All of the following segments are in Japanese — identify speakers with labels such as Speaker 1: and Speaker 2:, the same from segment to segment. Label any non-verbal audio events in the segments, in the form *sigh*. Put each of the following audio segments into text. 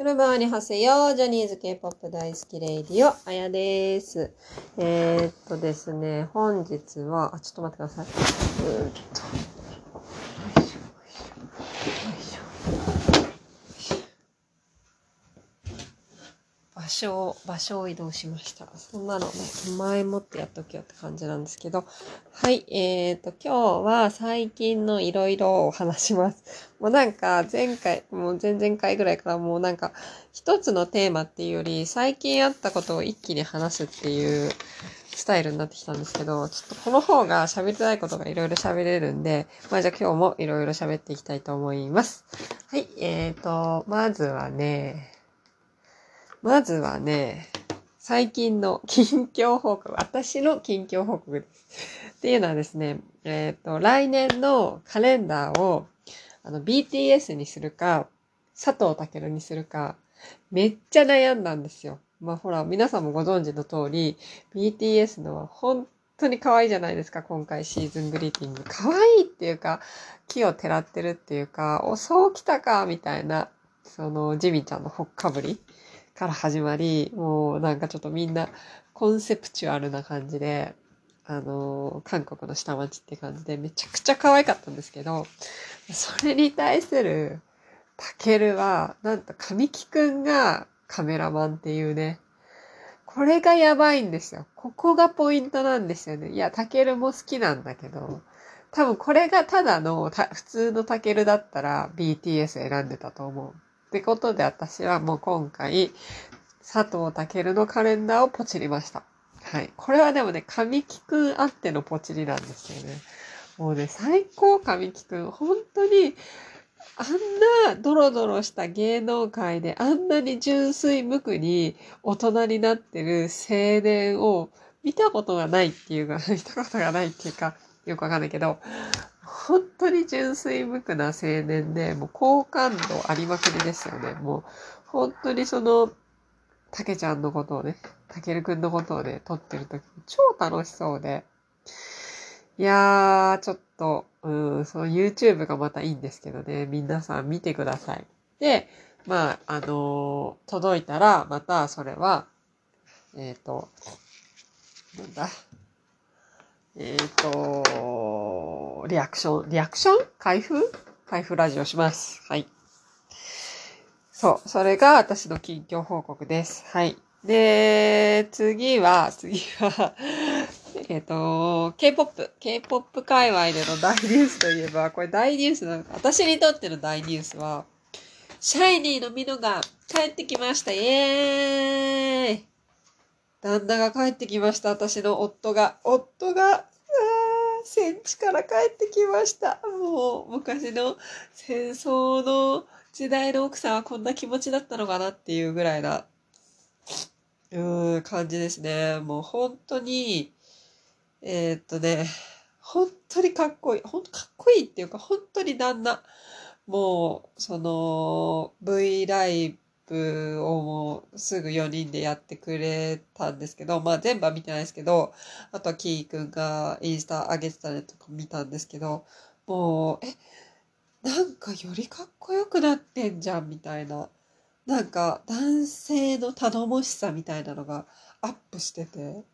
Speaker 1: ヨルバーニハセヨジャニーズ K-POP 大好きレイディオ、あやです。えー、っとですね、本日は、あ、ちょっと待ってください。うーっと。所を、場所を移動しました。そんなのね、前もってやっときよって感じなんですけど。はい、えーと、今日は最近のいろいろを話します。もうなんか前回、もう前々回ぐらいからもうなんか一つのテーマっていうより最近あったことを一気に話すっていうスタイルになってきたんですけど、ちょっとこの方が喋りたいことがいろいろ喋れるんで、まあじゃあ今日もいろいろ喋っていきたいと思います。はい、えーと、まずはね、まずはね、最近の近況報告、私の近況報告です。っていうのはですね、えっ、ー、と、来年のカレンダーをあの BTS にするか、佐藤健にするか、めっちゃ悩んだんですよ。まあほら、皆さんもご存知の通り、BTS のは本当に可愛いじゃないですか、今回シーズングリーティング。可愛いっていうか、木をてらってるっていうか、お、そう来たか、みたいな、その、ジミちゃんのほっかぶり。から始まり、もうなんかちょっとみんなコンセプチュアルな感じで、あの、韓国の下町って感じでめちゃくちゃ可愛かったんですけど、それに対するタケルは、なんと神木くんがカメラマンっていうね、これがやばいんですよ。ここがポイントなんですよね。いや、タケルも好きなんだけど、多分これがただの普通のタケルだったら BTS 選んでたと思う。ってことで私はもう今回、佐藤健のカレンダーをポチりました。はい。これはでもね、神木くんあってのポチりなんですよね。もうね、最高神木くん。本当に、あんなドロドロした芸能界であんなに純粋無垢に大人になってる青年を見たことがないっていうか、*laughs* 見たことがないっていうか、よくわかんないけど、本当に純粋無垢な青年で、もう好感度ありまくりですよね。もう、本当にその、たけちゃんのことをね、たけるくんのことをね、撮ってる時超楽しそうで。いやー、ちょっと、うん、その YouTube がまたいいんですけどね、皆さん見てください。で、まあ、あのー、届いたら、またそれは、えっ、ー、と、なんだ、えっ、ー、と、リアクション、リアクション？開封？開封ラジオします。はい。そう、それが私の近況報告です。はい。で、次は、次は *laughs* えっと、K-POP、K-POP 界隈での大ニュースといえば、これ大ニュースなのか、私にとっての大ニュースは、シャイニーのミノが帰ってきました。イエーイ旦那が帰ってきました。私の夫が。夫が、戦地から帰ってきました。もう、昔の戦争の時代の奥さんはこんな気持ちだったのかなっていうぐらいな、うん、感じですね。もう本当に、えー、っとね、本当にかっこいい。本当かっこいいっていうか、本当に旦那。もう、その、V ライブプをもうすぐ4人でやってくれたんですけど、まあ全部は見てないですけど、あとはキーくんがインスタ上げてたりとか見たんですけど、もう、え、なんかよりかっこよくなってんじゃんみたいな。なんか男性の頼もしさみたいなのがアップしてて、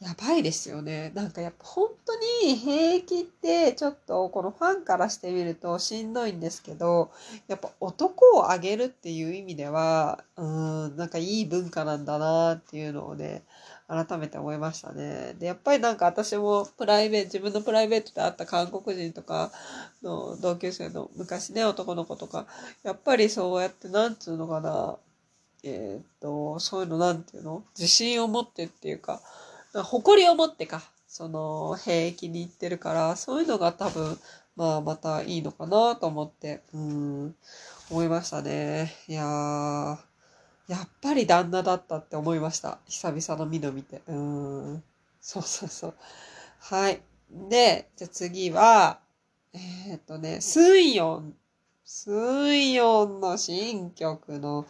Speaker 1: やばいですよね。なんかやっぱ本当に兵役ってちょっとこのファンからしてみるとしんどいんですけど、やっぱ男をあげるっていう意味では、うん、なんかいい文化なんだなっていうのをね、改めて思いましたね。で、やっぱりなんか私もプライベート、自分のプライベートで会った韓国人とかの同級生の昔ね、男の子とか、やっぱりそうやってなんつうのかな、えー、っと、そういうのなんていうの？自信を持ってっていうか、誇りを持ってか、その、兵役に行ってるから、そういうのが多分、まあ、またいいのかなと思って、うん、思いましたね。いやー、やっぱり旦那だったって思いました。久々のミノ見て。うん。そうそうそう。はい。で、じゃ次は、えー、っとね、スンヨン。スンヨンの新曲の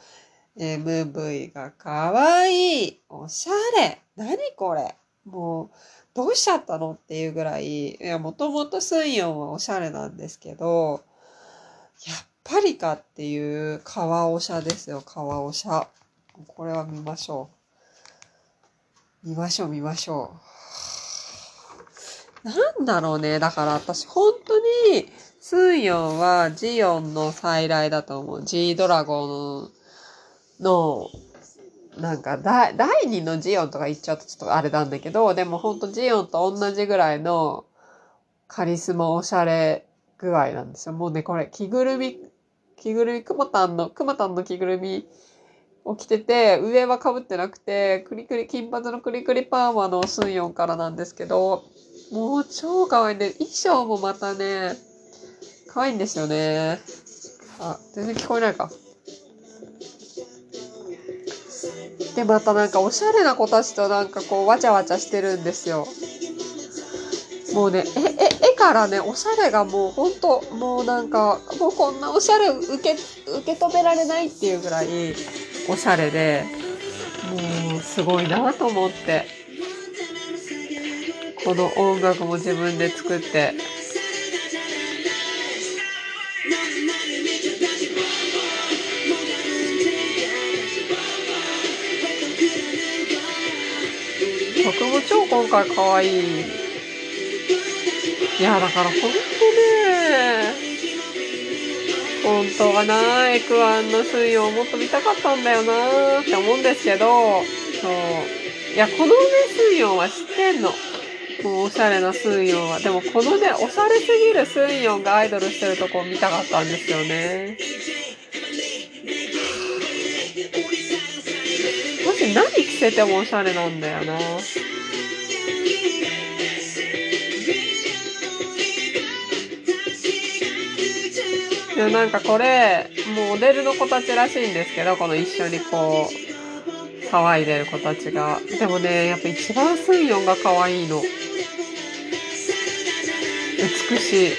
Speaker 1: MV がかわいい。おしゃれ。何これもう、どうしちゃったのっていうぐらい、いや、もともとスンヨンはおしゃれなんですけど、やっパリカっていう川おしゃですよ、川おしゃ。これは見ましょう。見ましょう、見ましょう。なんだろうね。だから私、本当に、スンヨンはジオンの再来だと思う。G ドラゴンの、なんか第、2のジオンとか言っちゃうとちょっとあれなんだけど、でもほんとジオンと同じぐらいのカリスマおしゃれ具合なんですよ。もうね、これ、着ぐるみ、着ぐるみ、くまたんの、くまたんの着ぐるみを着てて、上は被ってなくて、クリクリ、金髪のクリクリパーマのスンヨンからなんですけど、もう超可愛いね。衣装もまたね、可愛いんですよね。あ、全然聞こえないか。で、またなんかおしゃれな子たちとなんかこう、わちゃわちゃしてるんですよ。もうね、え、え、絵からね、おしゃれがもうほんと、もうなんか、もうこんなおしゃれ受け、受け止められないっていうぐらい、おしゃれで、もうすごいなと思って。この音楽も自分で作って、曲も超今回可愛い。いや、だからほんとね、本当はな、エクアンの水曜もっと見たかったんだよなって思うんですけど、そう。いや、このね、水曜は知ってんの。もうおしゃれなスンは。でもこのね、おしゃれすぎるスンヨンがアイドルしてるとこを見たかったんですよね。し何着せてもおしゃれなんだよな。でなんかこれ、モデルの子たちらしいんですけど、この一緒にこう、騒いでる子たちが。でもね、やっぱ一番スンヨンが可愛いの。美しい。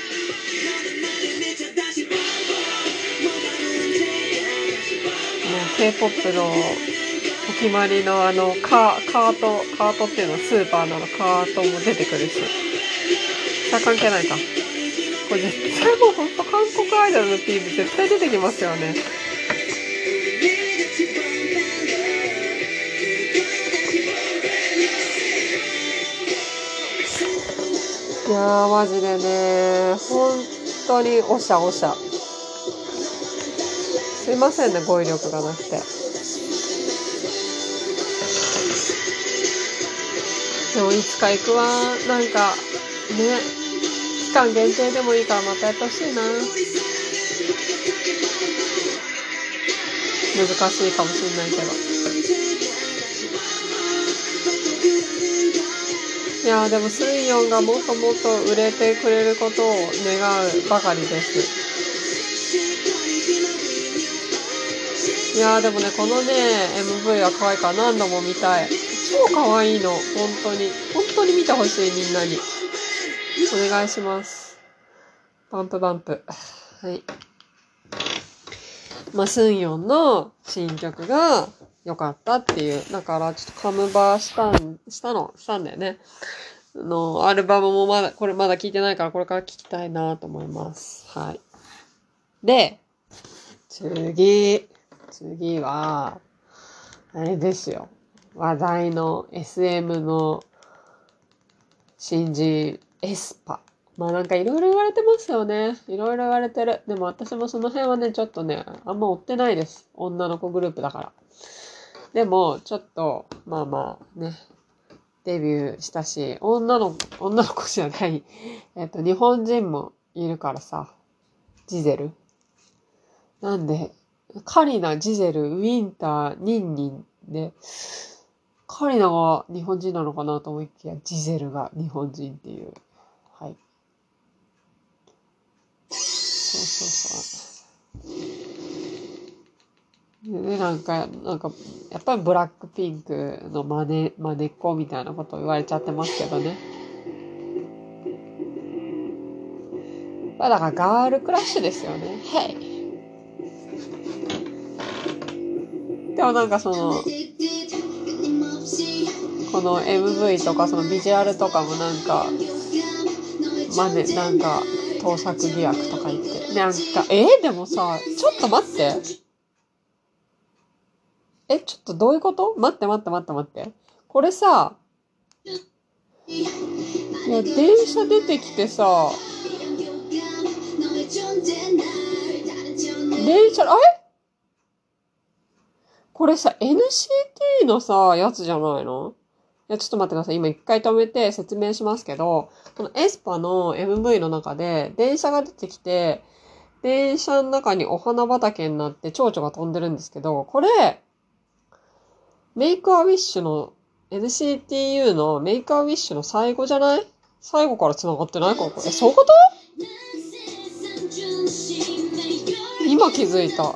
Speaker 1: K-POP の決まりのあのカカート、カートっていうのはスーパーなのカートも出てくるし。さあ関係ないか。これ絶対もうほんと韓国アイドルの PV 絶対出てきますよね。いやーマジでね、本当におしゃおしゃ。すいませんね、語彙力がなくて。でもいつか行くわ、なんか、ね、期間限定でもいいからまたやってほしいな。難しいかもしんないけど。いやでもスンヨンがもっともっと売れてくれることを願うばかりです。いやでもね、このね、MV は可愛いから何度も見たい。超可愛いの、本当に。本当に見てほしい、みんなに。お願いします。バンプバンプ。はい。まあ、スンヨンの新曲が、よかったっていう。だから、ちょっとカムバーしたん、したの、したんだよね。の、アルバムもまだ、これまだ聞いてないからこれから聞きたいなと思います。はい。で、次、次は、あれですよ。話題の SM の新人エスパ。まあなんかいろいろ言われてますよね。いろいろ言われてる。でも私もその辺はね、ちょっとね、あんま追ってないです。女の子グループだから。でも、ちょっと、まあまあね、デビューしたし、女の、女の子じゃない、えっと、日本人もいるからさ、ジゼル。なんで、カリナ、ジゼル、ウィンター、ニンニンで、カリナが日本人なのかなと思いきや、ジゼルが日本人っていう。はい。そうそうそう。で、なんか、なんか、やっぱりブラックピンクの真似、真似っこみたいなことを言われちゃってますけどね。まあだからガールクラッシュですよね。ヘイでもなんかその、この MV とかそのビジュアルとかもなんか、真似、なんか盗作疑惑とか言って。なんか、え？ーでもさ、ちょっと待って。え、ちょっとどういうこと？待って待って待って待って。これさ、いや、電車出てきてさ、電車、あれ？これさ、NCT のさ、やつじゃないの？や、ちょっと待ってください。今一回止めて説明しますけど、このエスパの MV の中で、電車が出てきて、電車の中にお花畑になって蝶々が飛んでるんですけど、これ、メイクアウィッシュの、NCTU のメイクアウィッシュの最後じゃない？最後から繋がってない？かこれ。そういうこと？今気づいた。ちょ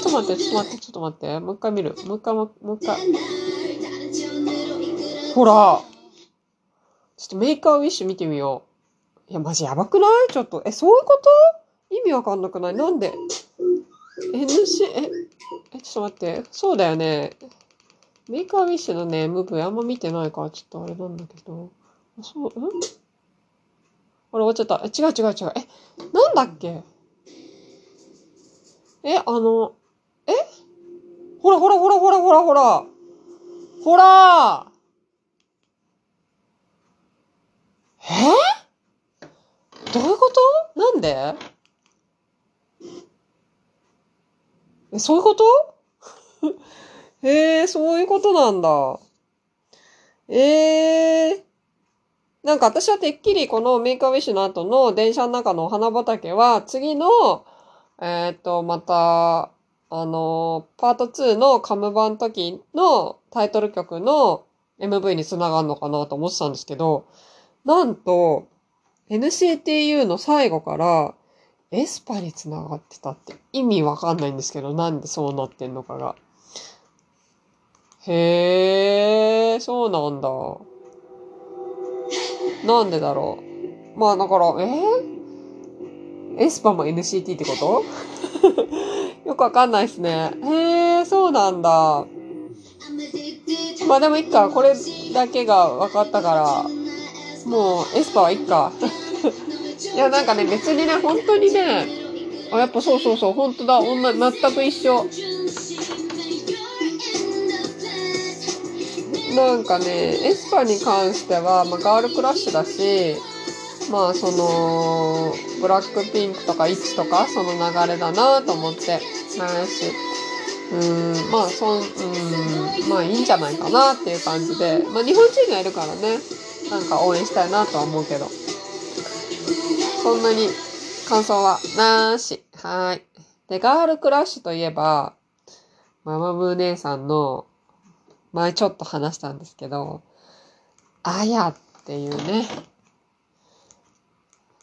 Speaker 1: っと待って、ちょっと待って、ちょっと待って。もう一回見る。もう一回、もう一回。ほら。ちょっとメイクアウィッシュ見てみよう。いや、マジやばくない？ちょっと。え、そういうこと？意味わかんなくない？なんで ?NC、え、え、ちょっと待って。そうだよね。メイクアウィッシュのね、MV あんま見てないから、ちょっとあれなんだけど。あそう、んあれ終わっちゃった。え、違う違う違う。え、なんだっけ？え、あの、え？ほらほらほらほらほらほら。ほらえ？どういうこと？なんで？え、そういうこと？へ *laughs* えそういうことなんだ。ええなんか私はてっきりこのメイクアウィッシュの後の電車の中のお花畑は次の、えっ、と、また、あの、パート2のカムバの時のタイトル曲の MV に繋がるのかなと思ってたんですけど、なんと、NCTU の最後からエスパに繋がってたって意味わかんないんですけど、なんでそうなってんのかが。へえ、そうなんだ。なんでだろう。まあだから、えー、エスパも NCT ってこと？*laughs* よくわかんないですね。へえ、そうなんだ。まあでもいっか、これだけが分かったから、もうエスパはいっか。*laughs* いや、なんかね、別にね、本当にね、あ、やっぱそうそうそう、本当だ、女、全く一緒。なんかね、エスパに関しては、まあ、ガールクラッシュだし、まあ、その、ブラックピンクとかイッチとか、その流れだなと思って、ないし、うん、まあ、そん、うん、まあ、いいんじゃないかなっていう感じで、まあ、日本人がいるからね、なんか応援したいなとは思うけど、そんなに感想はなーし。はーい。で、ガールクラッシュといえば、ママムー姉さんの、前ちょっと話したんですけど、あやっていうね、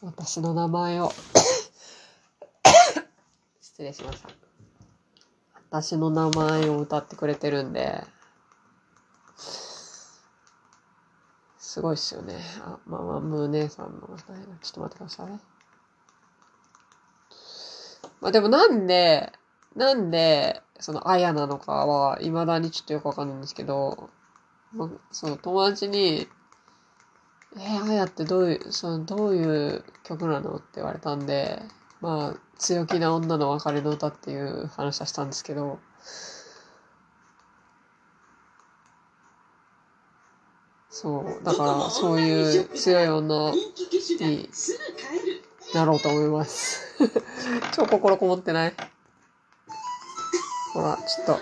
Speaker 1: 私の名前を失礼しました。私の名前を歌ってくれてるんで、すごいっすよね。あ、ママムー姉さんの歌いちょっと待ってください。まあでもなんで、なんで、その、あやなのかは、未だにちょっとよくわかんないんですけど、まあ、その友達に、えー、あやってどういう、その、どういう曲なのって言われたんで、まあ、強気な女の別れの歌っていう話はしたんですけど、そう、だから、そういう強い女になろうと思います。*laughs* 超心こもってない？ほら、ちょっと、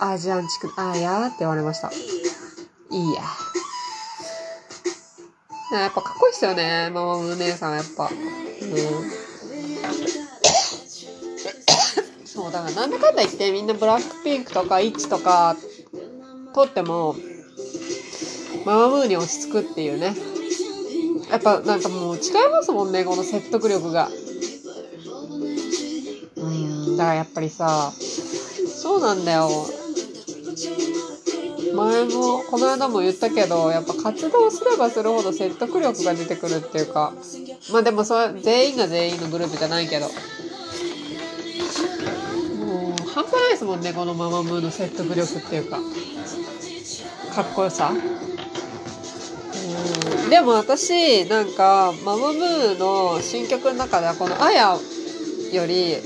Speaker 1: あ、アジアンチク、あーやーって言われました。いいや。やっぱかっこいいっすよね、ママム姉さんはやっぱ。うん。そう、だからなんだかんだ言ってみんなブラックピンクとかイッチとか撮っても、ママムーに落ち着くっていうね。やっぱなんかもう違いますもんね、この説得力が。うん、だからやっぱりさ、そうなんだよ。前も、この間も言ったけど、やっぱ活動すればするほど説得力が出てくるっていうか、まあでもそれ、全員が全員のグループじゃないけど。もう、半端ないですもんね、このママムーの説得力っていうか。かっこよさ。でも私なんかママムーの新曲の中ではこの「あや」より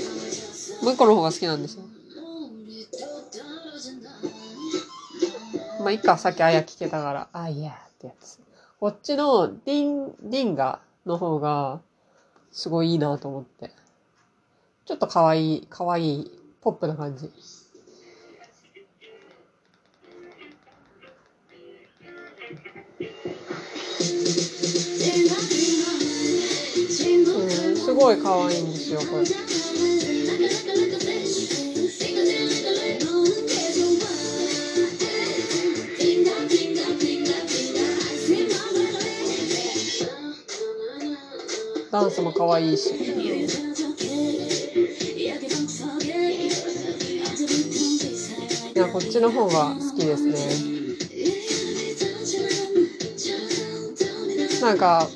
Speaker 1: もう一個の方が好きなんですよ。まあいいかさっき「あや」聞けたから「あや」ってやつこっちのディンディンガの方がすごいいいなと思って。ちょっと可愛い可愛いポップな感じ。すごい可愛いんですよ、これ。ダンスも可愛いし。いや、こっちの方が好きですね。なんか、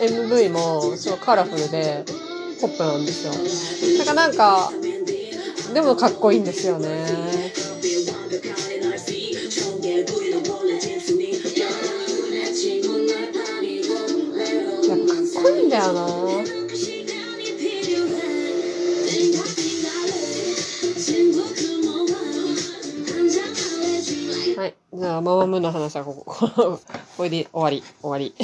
Speaker 1: MV もすごいカラフルでポップなんですよ。だからなんか、でもかっこいいんですよねい。やかっこいいんだよな。あ、ママムーの話はここ、*laughs* これで終わり、終わり。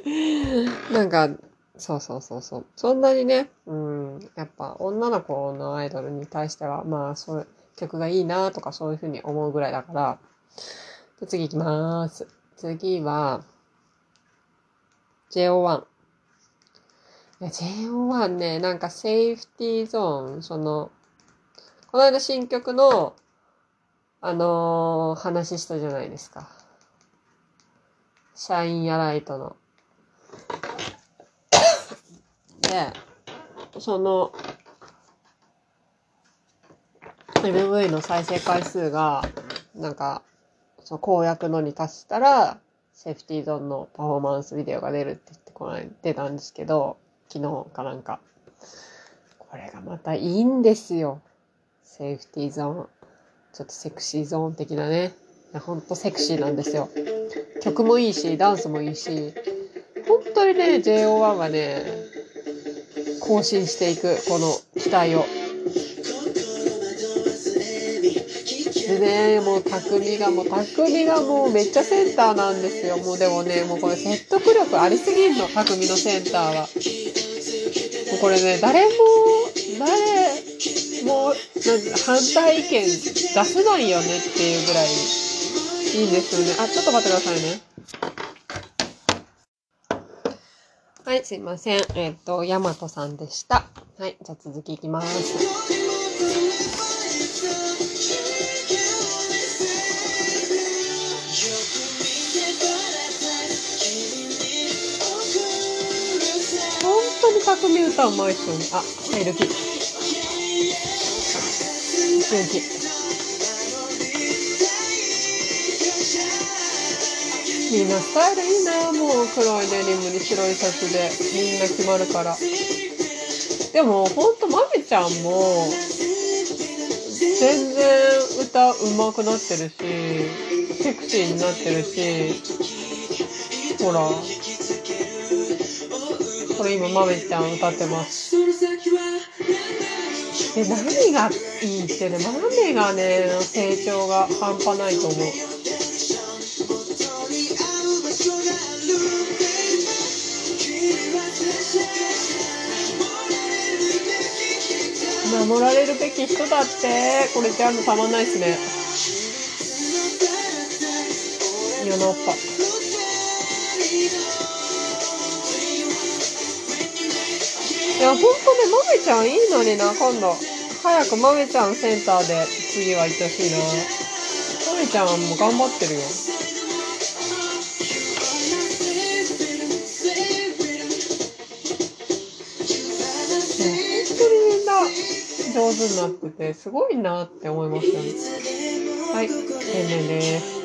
Speaker 1: *laughs* なんか、そうそうそうそう。そんなにね、うん、やっぱ女の子のアイドルに対しては、まあ、そういう曲がいいなとかそういうふうに思うぐらいだから、で次行きまーす。次は、JO1。JO1 ね、なんかセーフティーゾーン、その、この間新曲の、あのー話したじゃないですか。シャインヤライトの。で、その、MV の再生回数が、なんか、その公約のに達したら、セーフティーゾーンのパフォーマンスビデオが出るって言ってこの間出たんですけど、昨日かなんか。これがまたいいんですよ。セーフティーゾーン。ちょっとセクシーゾーン的なね。ほんとセクシーなんですよ。曲もいいし、ダンスもいいし、本当にね、JO1 はね、更新していく、この期待を。でね、もう匠が、もう匠がもうめっちゃセンターなんですよ。もうでもね、もうこれ説得力ありすぎんの、匠のセンターは。もうこれね、誰も、誰も、なん反対意見出せないよねっていうぐらいいいんですよね。あ、ちょっと待ってくださいね。はい、すいません。えっ、と、ヤマトさんでした。はい、じゃあ続きいきます。本当に匠歌うまい人に。あ、はい、ルキ。ルキ。みんなスタイルいいなもう黒いデニムに白いシャツで。みんな決まるから。でもほんとまめちゃんも全然歌うまくなってるしセクシーになってるしほら。これ今まめちゃん歌ってます。で何がいいってねまめがね成長が半端ないと思う守られるべき人だってこれジャンルたまんないっすね世のっぱいやほんとねまめちゃんいいのにな今度。早くまめちゃんセンターで次は行ってほしいな。まめちゃんも頑張ってるよ。上手になっててすごいなって思いましたね。はい天然です。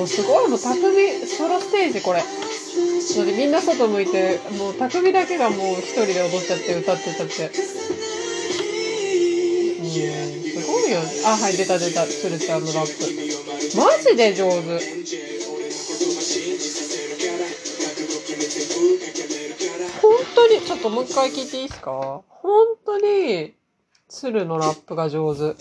Speaker 1: もうすごいもう匠ソロステージこれそれみんな外向いてもう匠だけがもう一人で踊っちゃって歌ってちゃってうんすごるよね。あ、はい、出た出た。つるちゃんのラップ。マジで上手。本当に、ちょっともう一回聞いていいですか？本当に、鶴のラップが上手。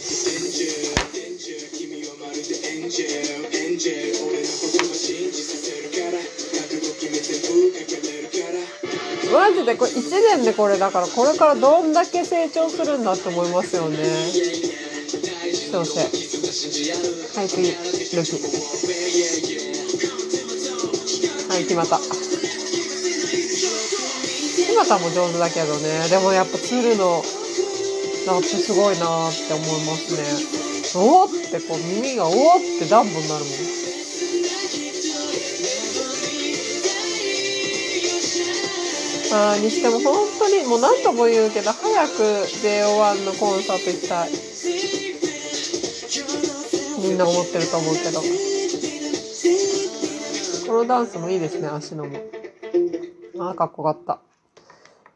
Speaker 1: マジでこれ1年でこれだからこれからどんだけ成長するんだって思いますよね。そうせ。はい、次、ルキ。はい、決まった。決またも上手だけどね。でもやっぱ鶴のラップすごいなって思いますね。おおってこう耳がおおってダンボになるもん。あにしても本当にもう何度も言うけど早く JO1 のコンサート行きたい。みんな思ってると思うけど。このダンスもいいですね足のも。ああかっこよかった。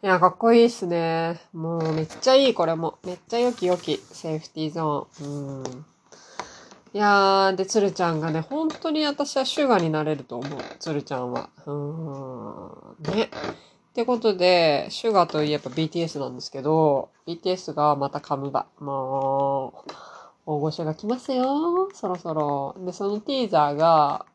Speaker 1: いやかっこいいっすね。もうめっちゃいいこれも。めっちゃ良き良き。セーフティーゾーン。うん。いやー、で、つるちゃんがね、本当に私はシュガーになれると思う。つるちゃんは。うーん。ね。ってことで、シュガーといえば BTS なんですけど、BTS がまたカムバ。もう、大御所が来ますよ。そろそろ。で、そのティーザーが、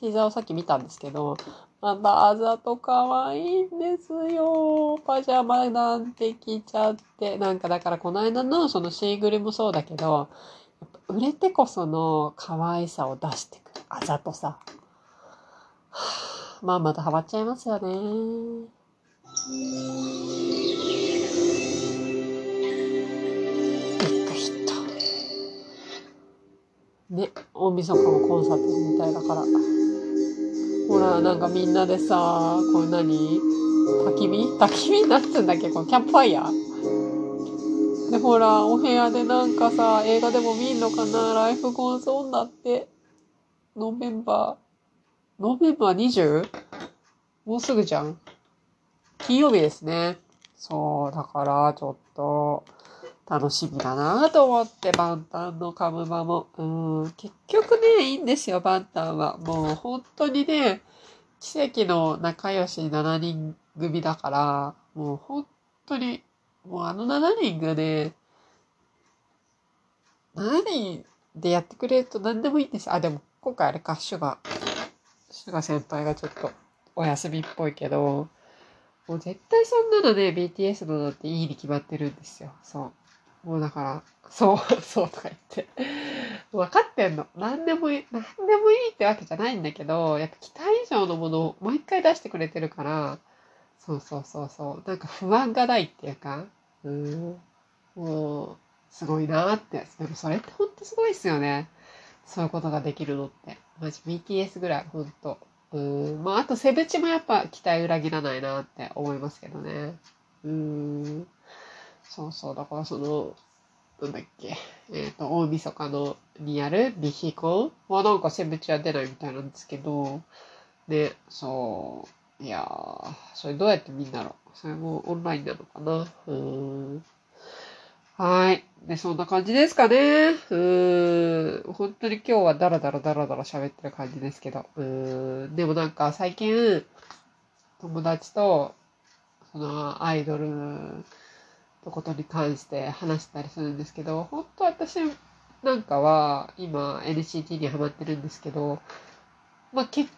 Speaker 1: ティーザーをさっき見たんですけど、またあざと可愛いんですよ。パジャマなんて着ちゃって。なんかだからこの間のそのシーグルもそうだけど、売れてこその可愛さを出してくる。あざとさ。まあまたハマっちゃいますよね。ビッグヒット。ね、大晦日もコンサートみたいだから。ほら、なんかみんなでさ、これ何？焚き火？焚き火なんつうんだっけ？このキャンプファイヤー？で、ほら、お部屋でなんかさ、映画でも見んのかな？ Life Goes On だって。 November。 November 20? もうすぐじゃん。金曜日ですね。そう、だからちょっと楽しみだなと思って、バンタンのカムバも。うん、結局ね、いいんですよ、バンタンは。もう本当にね、奇跡の仲良し7人組だから、もう本当に、もうあの7人がね、7人でやってくれると何でもいいんですあ、でも今回あれか、シュガ、シュガ先輩がちょっとお休みっぽいけど、もう絶対そんなのね、BTS のだっていいに決まってるんですよ。そう。もうだから、そう、*laughs* そうとか言って。分かってんの。何でもいい、何でもいいってわけじゃないんだけど、やっぱ期待以上のものをもう一回出してくれてるから、そうそうそうそう。なんか不安がないっていうか、うん。もう、すごいなって。でもそれってほんとすごいっすよね。そういうことができるのって。マジ BTS ぐらい、ほんと。うん。まあ、あと、セブチもやっぱ期待裏切らないなって思いますけどね。うん。そうそう。だからその、なんだっけ。えっ、ー、と、大晦日のにやるビヒコはなんかセブチは出ないみたいなんですけど、ね、そう。いやー、それどうやって見んだろう。それもオンラインなのかな。うん。はい。で、そんな感じですかね。うーん。本当に今日はダラダラダラダラ喋ってる感じですけど。うーん。でもなんか最近、友達と、そのアイドルのことに関して話したりするんですけど、本当私なんかは今 NCT にハマってるんですけど、まあ、結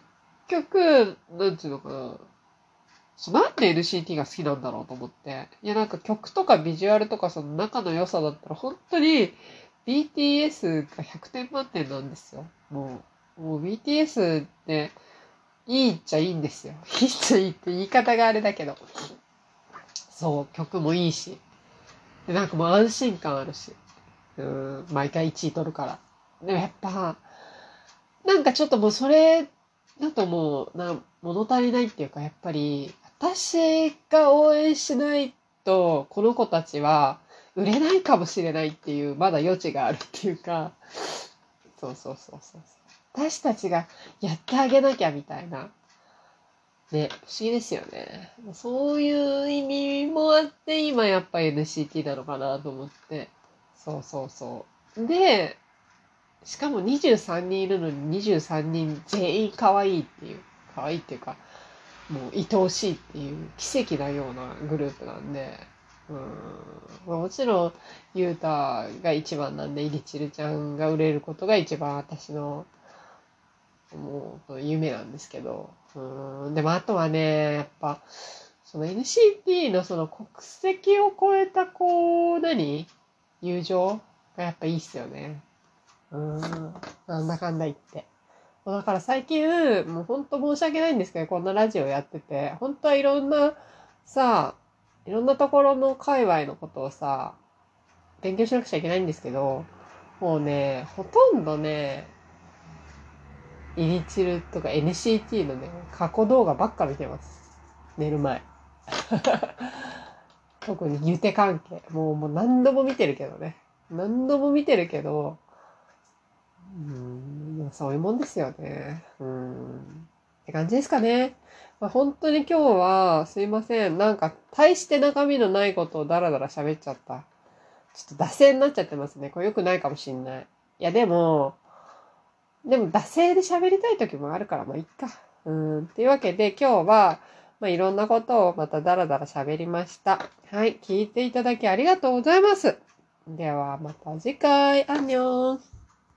Speaker 1: 局、なんつうのかな。そなんで NCT が好きなんだろうと思って。いや、なんか曲とかビジュアルとかその仲の良さだったら本当に BTS が100点満点なんですよ。もう、もう BTS っていいっちゃいいんですよ。いいっちゃいいって言い方があれだけど。そう、曲もいいし。で、なんかもう安心感あるし。うん、毎回1位取るから。でもやっぱ、なんかちょっともうそれだともう、な、物足りないっていうか、やっぱり、私が応援しないと、この子たちは売れないかもしれないっていう、まだ余地があるっていうか、そうそうそうそう。私たちがやってあげなきゃみたいな。ね、不思議ですよね。そういう意味もあって、今やっぱ NCT なのかなと思って。そうそうそうで、しかも23人いるのに23人全員可愛いっていう、可愛いっていうか、もう愛おしいっていう奇跡なようなグループなんで、うん、もちろん、ゆうたが一番なんで、イリチルちゃんが売れることが一番私の、もう、夢なんですけど、うん、でもあとはね、やっぱ、その NCT のその国籍を超えた、こう、何？友情がやっぱいいっすよね。うん。なんだかんだ言って。だから最近、もうほんと申し訳ないんですけど、こんなラジオやってて、本当はいろんなさ、いろんなところの界隈のことをさ、勉強しなくちゃいけないんですけど、もうね、ほとんどね、イニチルとか NCT のね、過去動画ばっか見てます。寝る前。*laughs* 特にユテ関係。もうもう何度も見てるけどね。何度も見てるけど、うん、そういうもんですよね。うん。って感じですかね。まあ、本当に今日はすいません。なんか大して中身のないことをダラダラ喋っちゃった。ちょっと惰性になっちゃってますね。これ良くないかもしんない。いやでも、でも惰性で喋りたい時もあるから、まあいっか。うん。っていうわけで今日は、まあ、いろんなことをまたダラダラ喋りました。はい。聞いていただきありがとうございます。ではまた次回。アンニョン。